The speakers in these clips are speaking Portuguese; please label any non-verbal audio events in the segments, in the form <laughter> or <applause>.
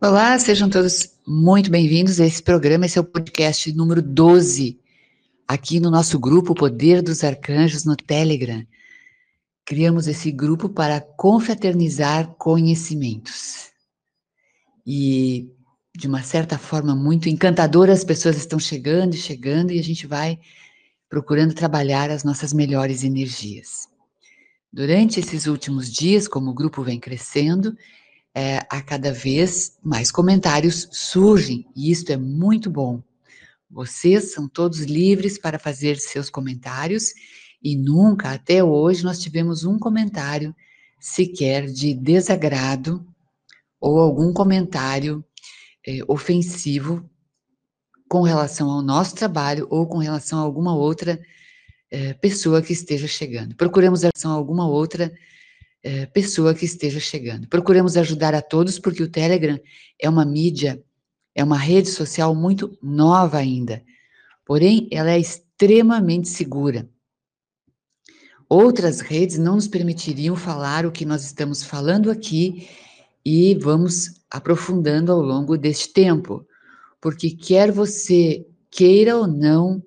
Olá, sejam todos muito bem-vindos esse programa. Esse é o podcast número 12, aqui no nosso grupo Poder dos Arcanjos no Telegram. Criamos esse grupo para confraternizar conhecimentos. E, de uma certa forma muito encantadora, as pessoas estão chegando e chegando e a gente vai procurando trabalhar as nossas melhores energias. Durante esses últimos dias, como o grupo vem crescendo, é, a cada vez mais comentários surgem, e isto é muito bom. Vocês são todos livres para fazer seus comentários, e nunca até hoje nós tivemos um comentário sequer de desagrado ou algum comentário é, ofensivo com relação ao nosso trabalho ou com relação a alguma outra é, pessoa que esteja chegando. Procuremos a alguma outra é, pessoa que esteja chegando. Procuremos ajudar a todos, porque o Telegram é uma mídia, é uma rede social muito nova ainda, porém ela é extremamente segura. Outras redes não nos permitiriam falar o que nós estamos falando aqui e vamos aprofundando ao longo deste tempo, porque quer você queira ou não,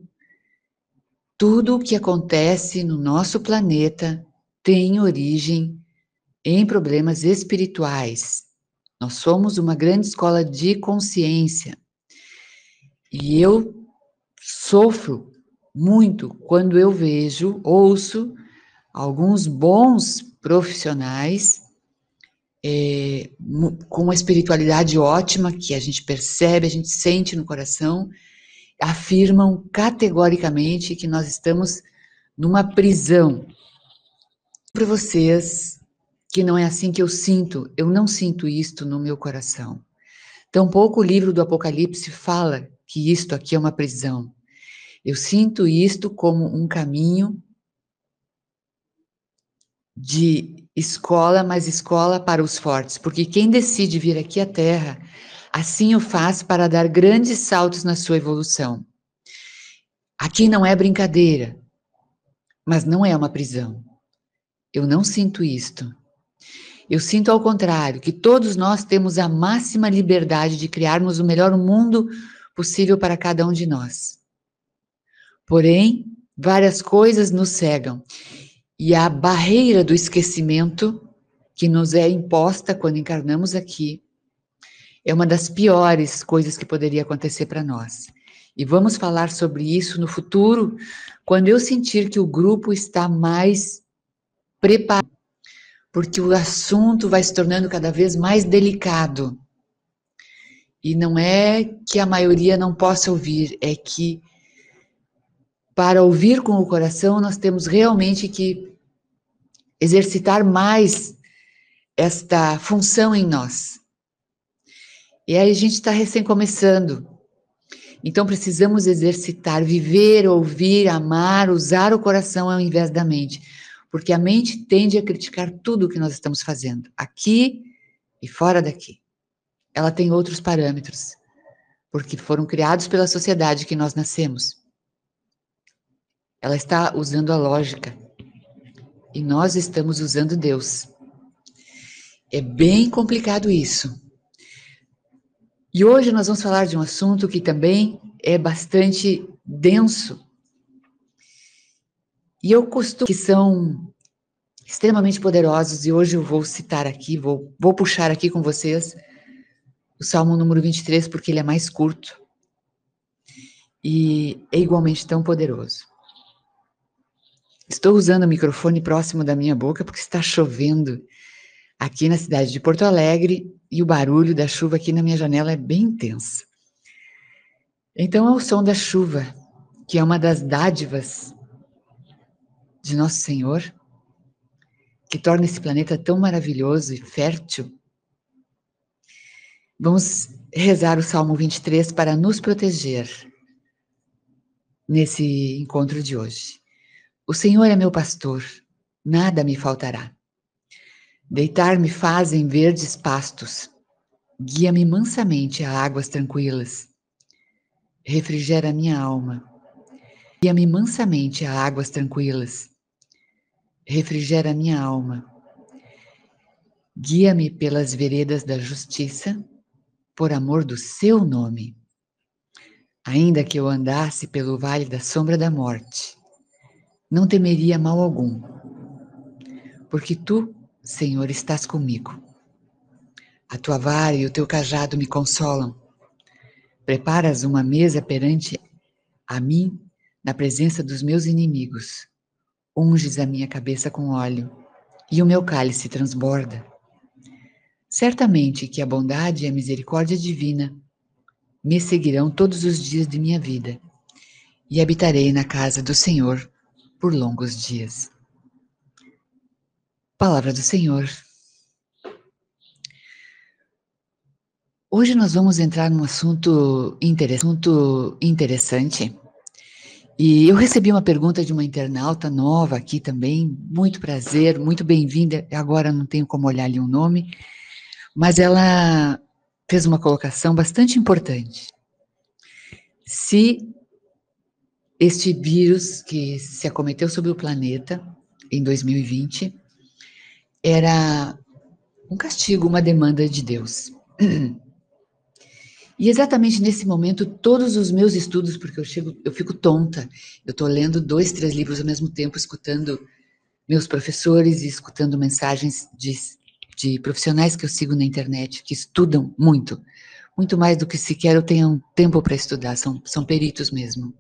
tudo o que acontece no nosso planeta tem origem em problemas espirituais. Nós somos uma grande escola de consciência. E eu sofro muito quando eu vejo, ouço alguns bons profissionais é, com uma espiritualidade ótima que a gente percebe, a gente sente no coração, afirmam categoricamente que nós estamos numa prisão. Para vocês que não é assim que eu sinto, eu não sinto isto no meu coração. Tampouco o livro do Apocalipse fala que isto aqui é uma prisão. Eu sinto isto como um caminho de escola, mas escola para os fortes, porque quem decide vir aqui à Terra, assim o faz para dar grandes saltos na sua evolução. Aqui não é brincadeira, mas não é uma prisão. Eu não sinto isto. Eu sinto ao contrário, que todos nós temos a máxima liberdade de criarmos o melhor mundo possível para cada um de nós. Porém, várias coisas nos cegam. E a barreira do esquecimento que nos é imposta quando encarnamos aqui é uma das piores coisas que poderia acontecer para nós. E vamos falar sobre isso no futuro, quando eu sentir que o grupo está mais preparado porque o assunto vai se tornando cada vez mais delicado. E não é que a maioria não possa ouvir, é que para ouvir com o coração nós temos realmente que exercitar mais esta função em nós. E aí a gente está recém começando. Então precisamos exercitar, viver, ouvir, amar, usar o coração ao invés da mente porque a mente tende a criticar tudo o que nós estamos fazendo, aqui e fora daqui. Ela tem outros parâmetros, porque foram criados pela sociedade que nós nascemos. Ela está usando a lógica e nós estamos usando Deus. É bem complicado isso. E hoje nós vamos falar de um assunto que também é bastante denso e eu costumo que são extremamente poderosos, e hoje eu vou citar aqui, vou, vou puxar aqui com vocês o Salmo número 23, porque ele é mais curto e é igualmente tão poderoso. Estou usando o microfone próximo da minha boca porque está chovendo aqui na cidade de Porto Alegre e o barulho da chuva aqui na minha janela é bem intenso. Então é o som da chuva, que é uma das dádivas de Nosso Senhor, que torna esse planeta tão maravilhoso e fértil. Vamos rezar o Salmo 23 para nos proteger nesse encontro de hoje. O Senhor é meu pastor, nada me faltará. Deitar-me faz em verdes pastos, guia-me mansamente a águas tranquilas. Refrigera minha alma, guia-me mansamente a águas tranquilas refrigera minha alma. Guia-me pelas veredas da justiça, por amor do seu nome. Ainda que eu andasse pelo vale da sombra da morte, não temeria mal algum, porque tu, Senhor, estás comigo. A tua vara e o teu cajado me consolam. Preparas uma mesa perante a mim na presença dos meus inimigos. Unges a minha cabeça com óleo e o meu cálice transborda. Certamente que a bondade e a misericórdia divina me seguirão todos os dias de minha vida e habitarei na casa do Senhor por longos dias. Palavra do Senhor. Hoje nós vamos entrar num assunto interessante. E eu recebi uma pergunta de uma internauta nova aqui também, muito prazer, muito bem-vinda. Agora não tenho como olhar ali o um nome, mas ela fez uma colocação bastante importante. Se este vírus que se acometeu sobre o planeta em 2020 era um castigo, uma demanda de Deus. <clears throat> E exatamente nesse momento, todos os meus estudos, porque eu chego, eu fico tonta, eu estou lendo dois, três livros ao mesmo tempo, escutando meus professores e escutando mensagens de, de profissionais que eu sigo na internet, que estudam muito, muito mais do que sequer eu tenha um tempo para estudar, são, são peritos mesmo.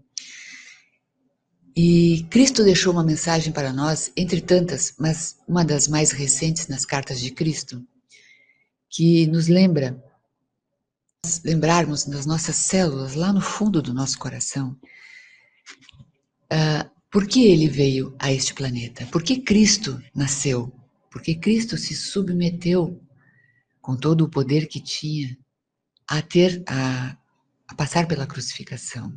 E Cristo deixou uma mensagem para nós, entre tantas, mas uma das mais recentes nas cartas de Cristo, que nos lembra lembrarmos das nossas células, lá no fundo do nosso coração, uh, por que ele veio a este planeta? Por que Cristo nasceu? Por que Cristo se submeteu com todo o poder que tinha a ter a, a passar pela crucificação?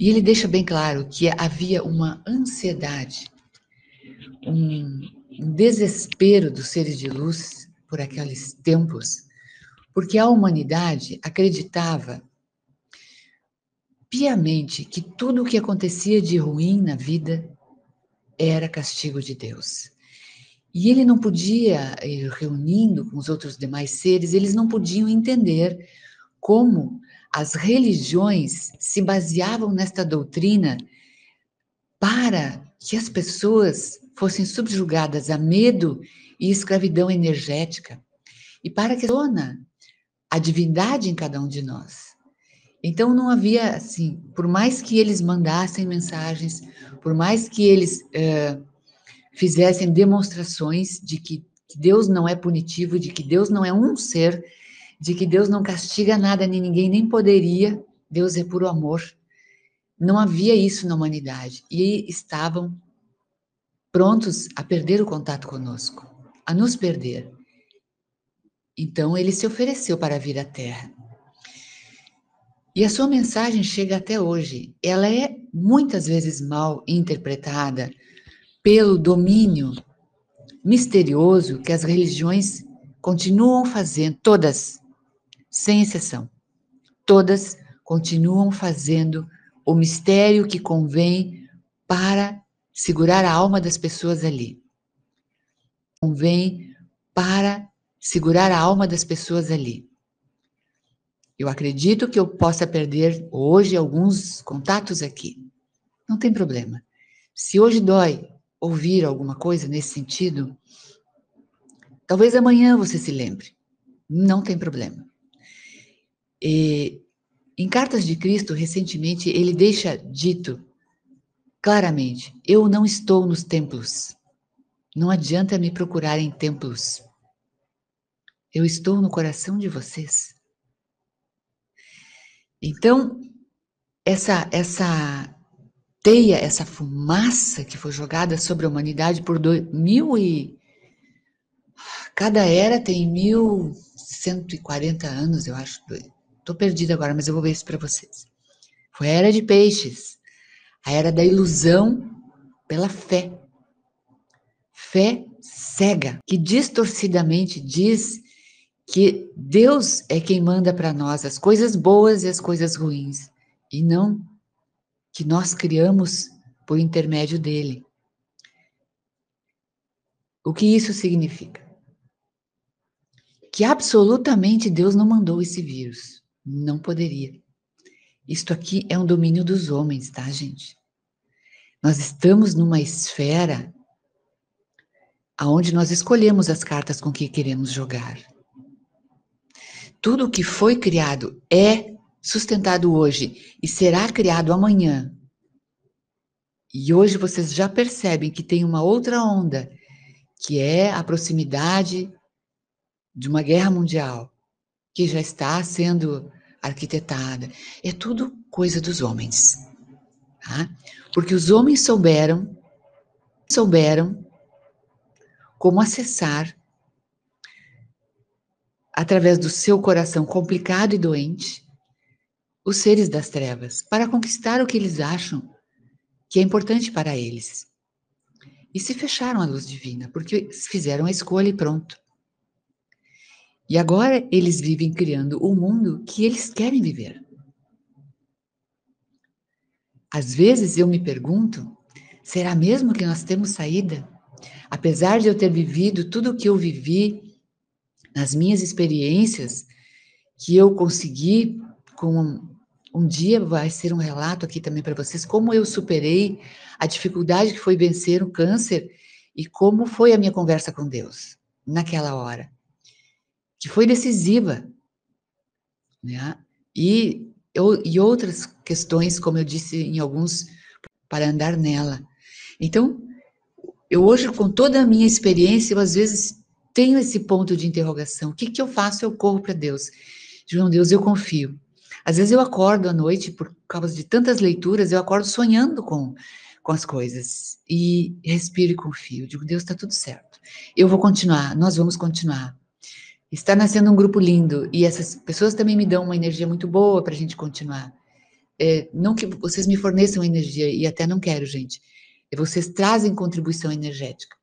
E ele deixa bem claro que havia uma ansiedade, um, um desespero dos seres de luz por aqueles tempos porque a humanidade acreditava piamente que tudo o que acontecia de ruim na vida era castigo de Deus. E ele não podia, reunindo com os outros demais seres, eles não podiam entender como as religiões se baseavam nesta doutrina para que as pessoas fossem subjugadas a medo e escravidão energética e para que a zona a divindade em cada um de nós. Então não havia assim, por mais que eles mandassem mensagens, por mais que eles uh, fizessem demonstrações de que Deus não é punitivo, de que Deus não é um ser, de que Deus não castiga nada nem ninguém, nem poderia, Deus é puro amor. Não havia isso na humanidade e estavam prontos a perder o contato conosco, a nos perder. Então ele se ofereceu para vir à Terra. E a sua mensagem chega até hoje. Ela é muitas vezes mal interpretada pelo domínio misterioso que as religiões continuam fazendo, todas, sem exceção, todas continuam fazendo o mistério que convém para segurar a alma das pessoas ali. Convém para segurar a alma das pessoas ali. Eu acredito que eu possa perder hoje alguns contatos aqui. Não tem problema. Se hoje dói ouvir alguma coisa nesse sentido, talvez amanhã você se lembre. Não tem problema. E, em Cartas de Cristo, recentemente, ele deixa dito claramente: eu não estou nos templos. Não adianta me procurar em templos. Eu estou no coração de vocês. Então, essa essa teia, essa fumaça que foi jogada sobre a humanidade por dois, mil e cada era tem mil cento e quarenta anos, eu acho. Estou perdida agora, mas eu vou ver isso para vocês. Foi a era de peixes, a era da ilusão pela fé. Fé cega, que distorcidamente diz que Deus é quem manda para nós as coisas boas e as coisas ruins, e não que nós criamos por intermédio dele. O que isso significa? que absolutamente Deus não mandou esse vírus. Não poderia. Isto aqui é um domínio dos homens, tá, gente? Nós estamos numa esfera aonde nós escolhemos as cartas com que queremos jogar. Tudo que foi criado é sustentado hoje e será criado amanhã. E hoje vocês já percebem que tem uma outra onda, que é a proximidade de uma guerra mundial, que já está sendo arquitetada. É tudo coisa dos homens. Tá? Porque os homens souberam, souberam como acessar através do seu coração complicado e doente os seres das trevas para conquistar o que eles acham que é importante para eles. E se fecharam à luz divina, porque fizeram a escolha e pronto. E agora eles vivem criando o mundo que eles querem viver. Às vezes eu me pergunto: será mesmo que nós temos saída? Apesar de eu ter vivido tudo o que eu vivi nas minhas experiências, que eu consegui com um dia vai ser um relato aqui também para vocês como eu superei a dificuldade que foi vencer o câncer e como foi a minha conversa com Deus naquela hora, que foi decisiva, né? E, eu, e outras questões, como eu disse em alguns, para andar nela. Então, eu hoje, com toda a minha experiência, eu às vezes tenho esse ponto de interrogação. O que, que eu faço? Eu corro para Deus. João Deus, eu confio. Às vezes eu acordo à noite, por causa de tantas leituras, eu acordo sonhando com, com as coisas. E respiro e confio. Digo, Deus, está tudo certo. Eu vou continuar, nós vamos continuar. Está nascendo um grupo lindo e essas pessoas também me dão uma energia muito boa para a gente continuar. É, não que vocês me forneçam energia, e até não quero, gente. É, vocês trazem contribuição energética.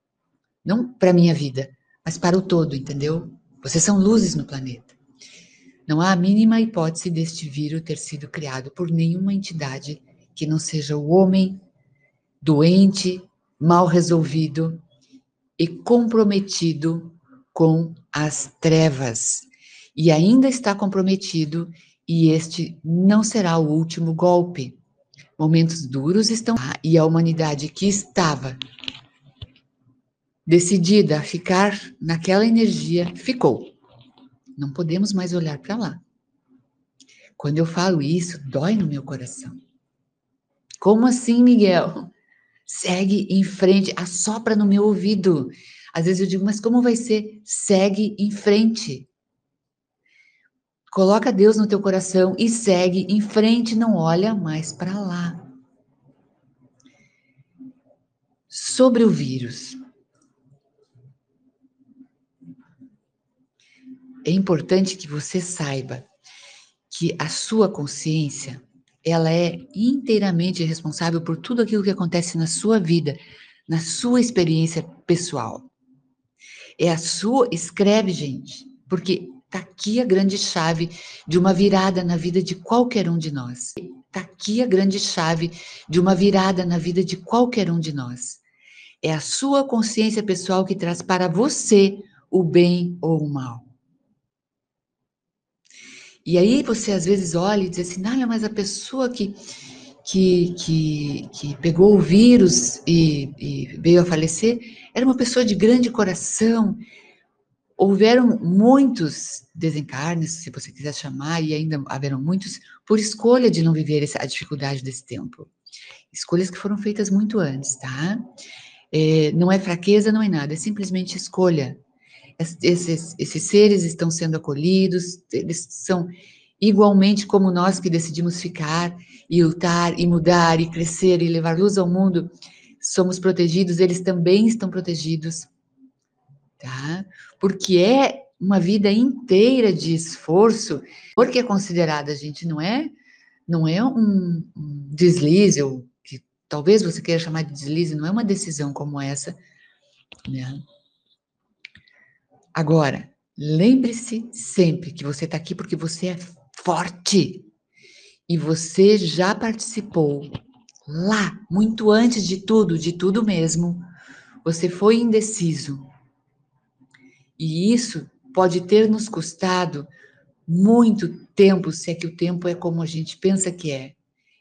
Não para minha vida, mas para o todo, entendeu? Vocês são luzes no planeta. Não há a mínima hipótese deste vírus ter sido criado por nenhuma entidade que não seja o homem doente, mal resolvido e comprometido com as trevas. E ainda está comprometido, e este não será o último golpe. Momentos duros estão e a humanidade que estava decidida a ficar naquela energia ficou. Não podemos mais olhar para lá. Quando eu falo isso, dói no meu coração. Como assim, Miguel? Segue em frente, assopra no meu ouvido. Às vezes eu digo, mas como vai ser? Segue em frente. Coloca Deus no teu coração e segue em frente, não olha mais para lá. Sobre o vírus. é importante que você saiba que a sua consciência, ela é inteiramente responsável por tudo aquilo que acontece na sua vida, na sua experiência pessoal. É a sua, escreve, gente, porque tá aqui a grande chave de uma virada na vida de qualquer um de nós. Tá aqui a grande chave de uma virada na vida de qualquer um de nós. É a sua consciência pessoal que traz para você o bem ou o mal. E aí você às vezes olha e diz assim, não, mas a pessoa que, que, que, que pegou o vírus e, e veio a falecer era uma pessoa de grande coração. Houveram muitos desencarnes, se você quiser chamar, e ainda haverão muitos, por escolha de não viver essa, a dificuldade desse tempo. Escolhas que foram feitas muito antes, tá? É, não é fraqueza, não é nada, é simplesmente escolha esses, esses seres estão sendo acolhidos, eles são igualmente como nós que decidimos ficar e lutar e mudar e crescer e levar luz ao mundo, somos protegidos, eles também estão protegidos, tá? Porque é uma vida inteira de esforço, porque é considerada, gente, não é, não é um, um deslize, ou que talvez você queira chamar de deslize, não é uma decisão como essa, né? Agora, lembre-se sempre que você está aqui porque você é forte e você já participou lá, muito antes de tudo, de tudo mesmo. Você foi indeciso. E isso pode ter nos custado muito tempo, se é que o tempo é como a gente pensa que é,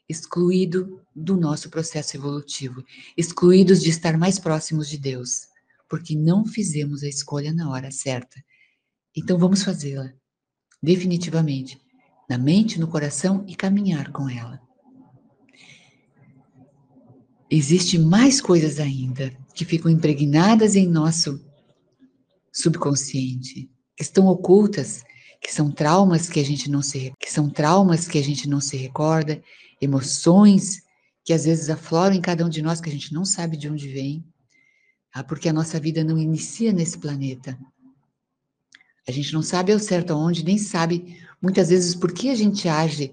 excluído do nosso processo evolutivo, excluídos de estar mais próximos de Deus, porque não fizemos a escolha na hora certa. Então vamos fazê-la, definitivamente, na mente, no coração e caminhar com ela. Existem mais coisas ainda que ficam impregnadas em nosso subconsciente, que estão ocultas, que são traumas que a gente não se que são traumas que a gente não se recorda, emoções que às vezes afloram em cada um de nós que a gente não sabe de onde vem? Porque a nossa vida não inicia nesse planeta. A gente não sabe ao certo aonde, nem sabe muitas vezes por que a gente age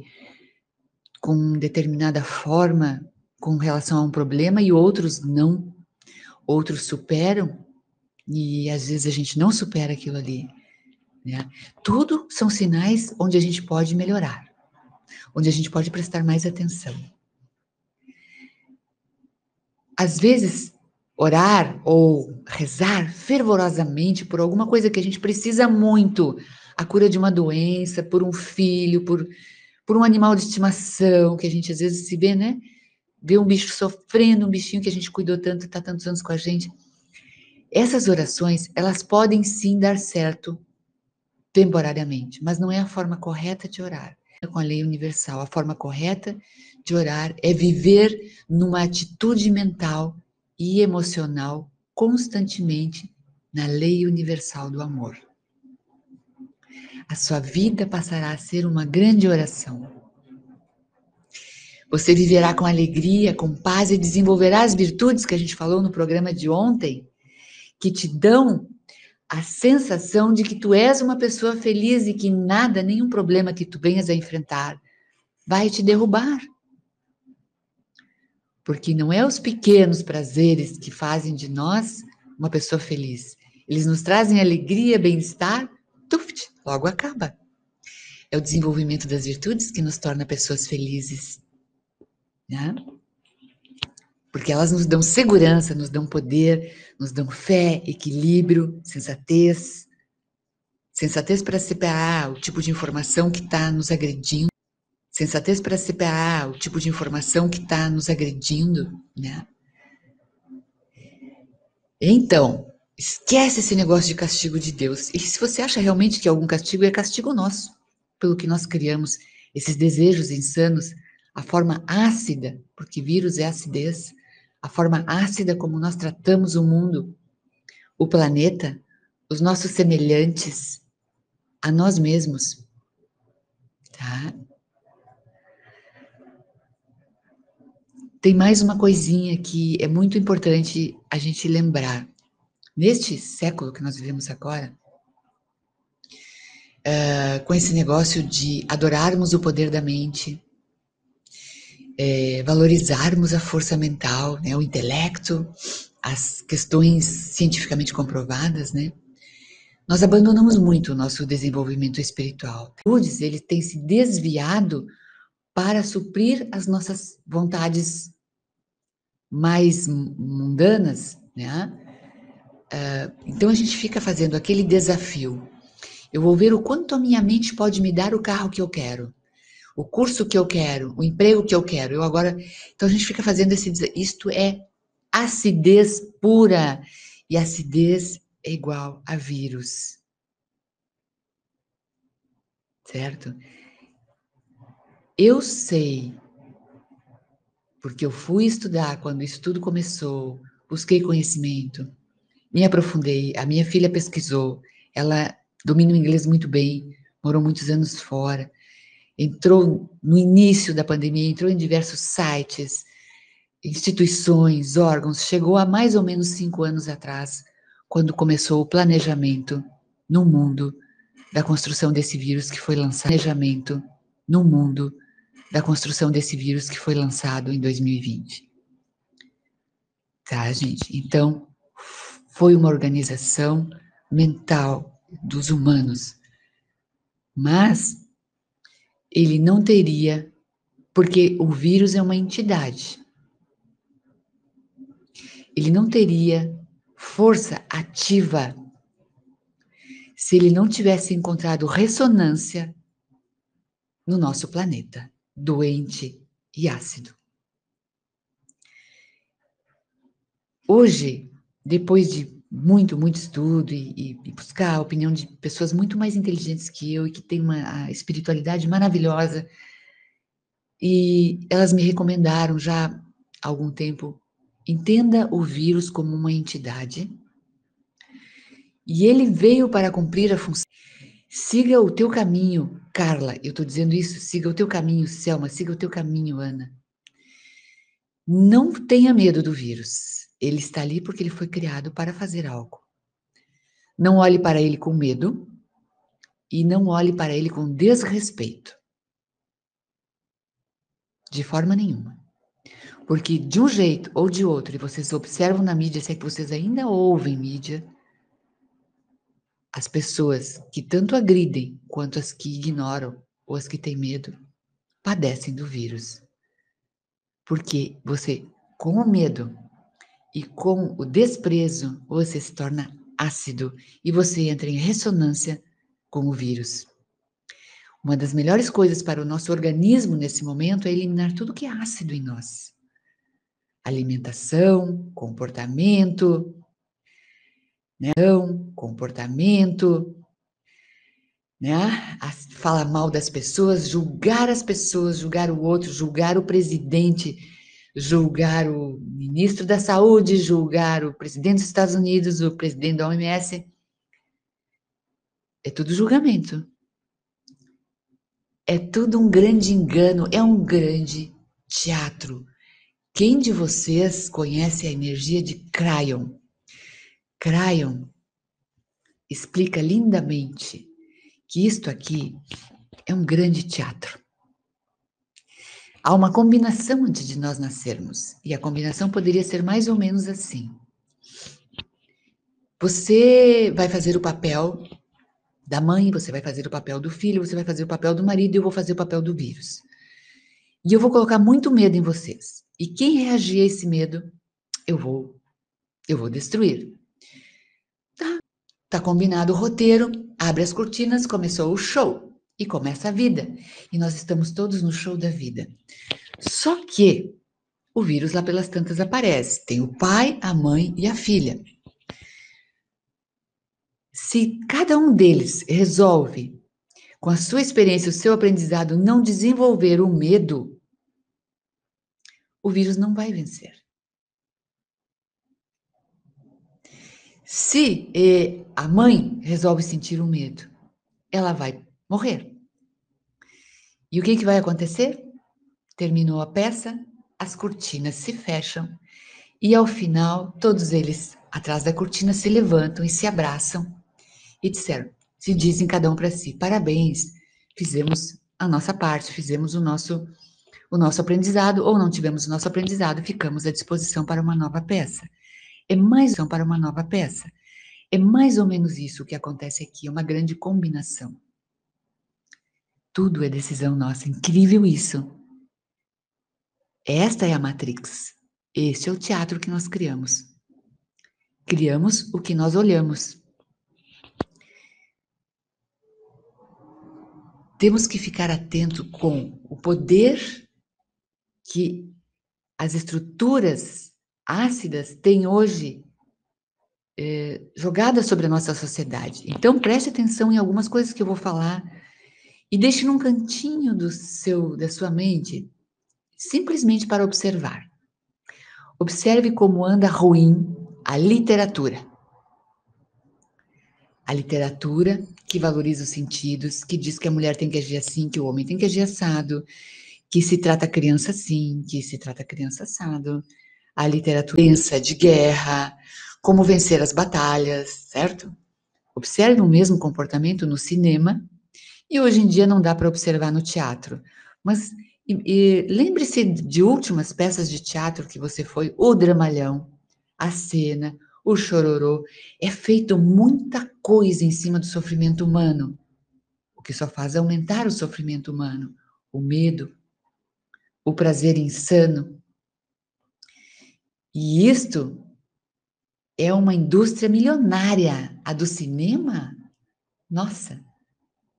com determinada forma com relação a um problema e outros não. Outros superam e às vezes a gente não supera aquilo ali. Né? Tudo são sinais onde a gente pode melhorar, onde a gente pode prestar mais atenção. Às vezes, orar ou rezar fervorosamente por alguma coisa que a gente precisa muito, a cura de uma doença, por um filho, por, por um animal de estimação, que a gente às vezes se vê, né? Vê um bicho sofrendo, um bichinho que a gente cuidou tanto, está tantos anos com a gente. Essas orações, elas podem sim dar certo temporariamente, mas não é a forma correta de orar. É com a lei universal, a forma correta de orar é viver numa atitude mental e emocional constantemente na lei universal do amor. A sua vida passará a ser uma grande oração. Você viverá com alegria, com paz e desenvolverá as virtudes que a gente falou no programa de ontem, que te dão a sensação de que tu és uma pessoa feliz e que nada, nenhum problema que tu venhas a enfrentar vai te derrubar. Porque não é os pequenos prazeres que fazem de nós uma pessoa feliz. Eles nos trazem alegria, bem-estar, tuft, logo acaba. É o desenvolvimento das virtudes que nos torna pessoas felizes. Né? porque elas nos dão segurança, nos dão poder, nos dão fé, equilíbrio, sensatez. Sensatez para separar o tipo de informação que está nos agredindo. Sensatez para separar o tipo de informação que está nos agredindo, né? Então, esquece esse negócio de castigo de Deus. E se você acha realmente que algum castigo é castigo nosso, pelo que nós criamos, esses desejos insanos, a forma ácida, porque vírus é acidez, a forma ácida como nós tratamos o mundo, o planeta, os nossos semelhantes, a nós mesmos. Tá? Tem mais uma coisinha que é muito importante a gente lembrar. Neste século que nós vivemos agora, uh, com esse negócio de adorarmos o poder da mente, é, valorizarmos a força mental, né, o intelecto, as questões cientificamente comprovadas, né? Nós abandonamos muito o nosso desenvolvimento espiritual. Ele tem se desviado para suprir as nossas vontades mais mundanas, né? Uh, então a gente fica fazendo aquele desafio. Eu vou ver o quanto a minha mente pode me dar o carro que eu quero o curso que eu quero, o emprego que eu quero. Eu agora, então a gente fica fazendo esse isto é acidez pura e acidez é igual a vírus. Certo? Eu sei porque eu fui estudar quando o estudo começou, busquei conhecimento, me aprofundei. A minha filha pesquisou, ela domina o inglês muito bem, morou muitos anos fora entrou no início da pandemia, entrou em diversos sites, instituições, órgãos, chegou a mais ou menos cinco anos atrás, quando começou o planejamento no mundo da construção desse vírus que foi lançado, planejamento no mundo da construção desse vírus que foi lançado em 2020. Tá, gente? Então, foi uma organização mental dos humanos. Mas ele não teria, porque o vírus é uma entidade. Ele não teria força ativa se ele não tivesse encontrado ressonância no nosso planeta, doente e ácido. Hoje, depois de muito, muito estudo e, e, buscar a opinião de pessoas muito mais inteligentes que eu e que têm uma espiritualidade maravilhosa, e elas me recomendaram já há algum tempo, entenda o vírus como uma entidade, e ele veio para cumprir a função. Siga o teu caminho, Carla, eu estou dizendo isso, siga o teu caminho, Selma, siga o teu caminho, Ana. Não tenha medo do vírus. Ele está ali porque ele foi criado para fazer algo. Não olhe para ele com medo e não olhe para ele com desrespeito. De forma nenhuma. Porque de um jeito ou de outro, e vocês observam na mídia, se é que vocês ainda ouvem mídia, as pessoas que tanto agridem quanto as que ignoram ou as que têm medo padecem do vírus. Porque você, com o medo e com o desprezo, você se torna ácido e você entra em ressonância com o vírus. Uma das melhores coisas para o nosso organismo nesse momento é eliminar tudo que é ácido em nós. Alimentação, comportamento, comportamento, né? Falar mal das pessoas, julgar as pessoas, julgar o outro, julgar o presidente, julgar o ministro da Saúde, julgar o presidente dos Estados Unidos, o presidente da OMS. É tudo julgamento. É tudo um grande engano, é um grande teatro. Quem de vocês conhece a energia de Cryon? Cryon explica lindamente que isto aqui é um grande teatro. Há uma combinação antes de nós nascermos, e a combinação poderia ser mais ou menos assim. Você vai fazer o papel da mãe, você vai fazer o papel do filho, você vai fazer o papel do marido e eu vou fazer o papel do vírus. E eu vou colocar muito medo em vocês. E quem reagir a esse medo, eu vou eu vou destruir. Tá, combinado o roteiro, abre as cortinas, começou o show e começa a vida. E nós estamos todos no show da vida. Só que o vírus lá pelas tantas aparece. Tem o pai, a mãe e a filha. Se cada um deles resolve, com a sua experiência, o seu aprendizado, não desenvolver o medo, o vírus não vai vencer. Se eh, a mãe resolve sentir o medo, ela vai morrer. E o que, que vai acontecer? Terminou a peça, as cortinas se fecham e ao final todos eles atrás da cortina se levantam e se abraçam e disseram, se dizem cada um para si, parabéns, fizemos a nossa parte, fizemos o nosso o nosso aprendizado ou não tivemos o nosso aprendizado, ficamos à disposição para uma nova peça. É mais para uma nova peça. É mais ou menos isso que acontece aqui, é uma grande combinação. Tudo é decisão nossa. Incrível isso. Esta é a Matrix. Este é o teatro que nós criamos. Criamos o que nós olhamos. Temos que ficar atento com o poder que as estruturas ácidas têm hoje é, jogadas sobre a nossa sociedade. Então preste atenção em algumas coisas que eu vou falar e deixe num cantinho do seu, da sua mente, simplesmente para observar. Observe como anda ruim a literatura. A literatura que valoriza os sentidos, que diz que a mulher tem que agir assim, que o homem tem que agir assado, que se trata criança assim, que se trata criança assado. A literatura de guerra, como vencer as batalhas, certo? Observe o mesmo comportamento no cinema e hoje em dia não dá para observar no teatro. Mas lembre-se de últimas peças de teatro que você foi, o dramalhão, a cena, o chororô. É feito muita coisa em cima do sofrimento humano, o que só faz aumentar o sofrimento humano, o medo, o prazer insano. E isto é uma indústria milionária, a do cinema nossa,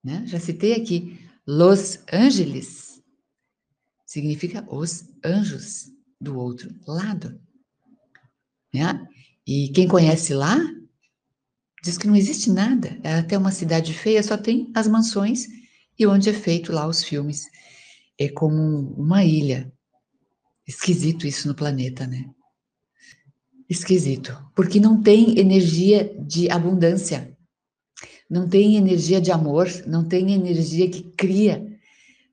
né? Já citei aqui, Los Angeles significa os anjos do outro lado. Né? E quem conhece lá diz que não existe nada, é até uma cidade feia, só tem as mansões e onde é feito lá os filmes. É como uma ilha. Esquisito isso no planeta, né? Esquisito, porque não tem energia de abundância, não tem energia de amor, não tem energia que cria,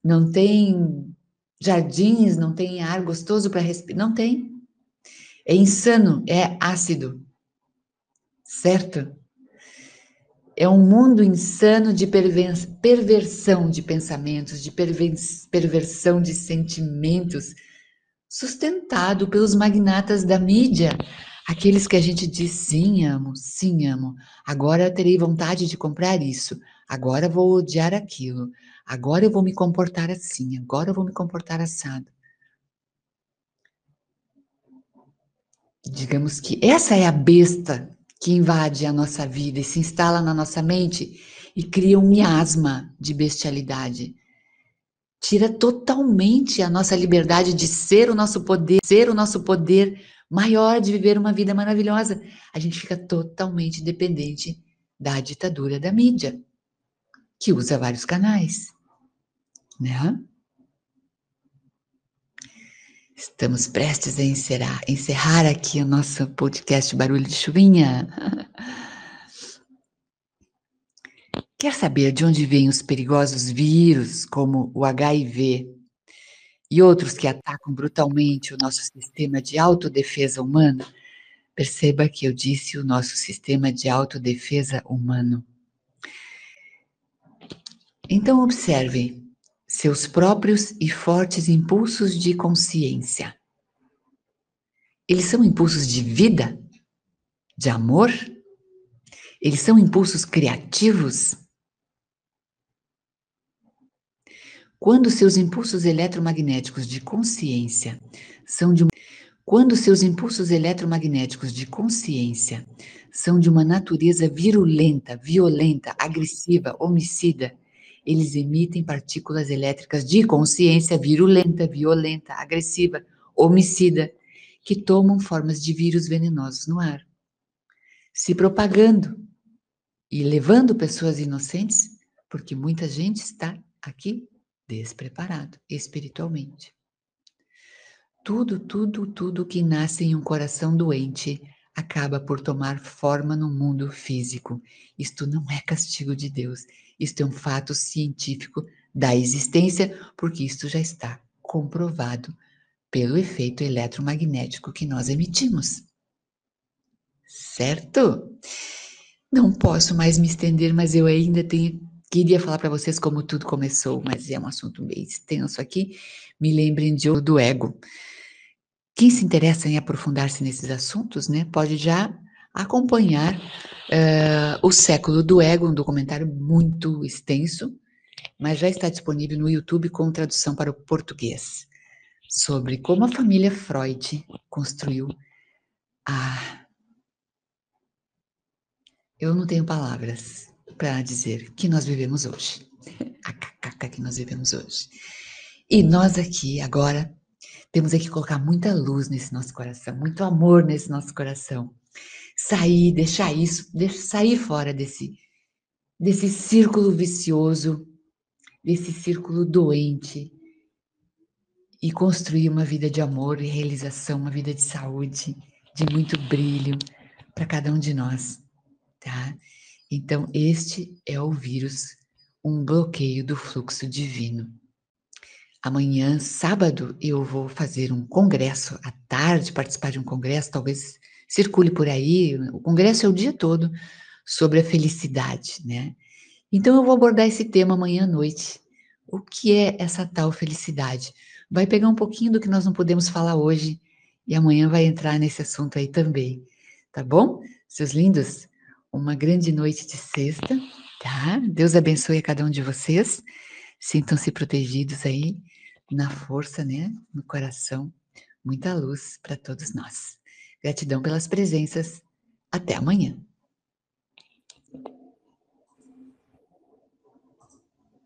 não tem jardins, não tem ar gostoso para respirar, não tem. É insano, é ácido, certo? É um mundo insano de perversão de pensamentos, de perversão de sentimentos, sustentado pelos magnatas da mídia, aqueles que a gente diz sim, amo, sim, amo. Agora terei vontade de comprar isso, agora vou odiar aquilo, agora eu vou me comportar assim, agora eu vou me comportar assado. Digamos que essa é a besta que invade a nossa vida e se instala na nossa mente e cria um miasma de bestialidade. Tira totalmente a nossa liberdade de ser o nosso poder, ser o nosso poder maior de viver uma vida maravilhosa. A gente fica totalmente dependente da ditadura da mídia, que usa vários canais, né? Estamos prestes a encerrar, encerrar aqui o nosso podcast Barulho de Chuvinha. <laughs> Quer saber de onde vêm os perigosos vírus, como o HIV e outros que atacam brutalmente o nosso sistema de autodefesa humana? Perceba que eu disse o nosso sistema de autodefesa humano. Então, observe seus próprios e fortes impulsos de consciência. Eles são impulsos de vida? De amor? Eles são impulsos criativos? Quando seus impulsos eletromagnéticos de consciência são de quando seus impulsos eletromagnéticos de consciência são de uma natureza virulenta, violenta, agressiva, homicida, eles emitem partículas elétricas de consciência virulenta, violenta, agressiva, homicida, que tomam formas de vírus venenosos no ar, se propagando e levando pessoas inocentes, porque muita gente está aqui despreparado espiritualmente. Tudo, tudo, tudo que nasce em um coração doente acaba por tomar forma no mundo físico. Isto não é castigo de Deus, isto é um fato científico da existência, porque isto já está comprovado pelo efeito eletromagnético que nós emitimos. Certo? Não posso mais me estender, mas eu ainda tenho, queria falar para vocês como tudo começou, mas é um assunto bem extenso aqui. Me lembrem de do ego. Quem se interessa em aprofundar-se nesses assuntos, né, pode já acompanhar uh, O Século do Ego, um documentário muito extenso, mas já está disponível no YouTube com tradução para o português, sobre como a família Freud construiu a. Eu não tenho palavras para dizer que nós vivemos hoje, a cacaca que nós vivemos hoje. E nós aqui, agora, temos que colocar muita luz nesse nosso coração, muito amor nesse nosso coração sair, deixar isso, sair fora desse, desse círculo vicioso, desse círculo doente e construir uma vida de amor e realização, uma vida de saúde, de muito brilho para cada um de nós, tá? Então, este é o vírus, um bloqueio do fluxo divino. Amanhã, sábado, eu vou fazer um congresso à tarde, participar de um congresso, talvez circule por aí, o congresso é o dia todo sobre a felicidade, né? Então eu vou abordar esse tema amanhã à noite. O que é essa tal felicidade? Vai pegar um pouquinho do que nós não podemos falar hoje e amanhã vai entrar nesse assunto aí também, tá bom? Seus lindos, uma grande noite de sexta, tá? Deus abençoe a cada um de vocês. Sintam-se protegidos aí na força, né? No coração. Muita luz para todos nós. Gratidão pelas presenças. Até amanhã.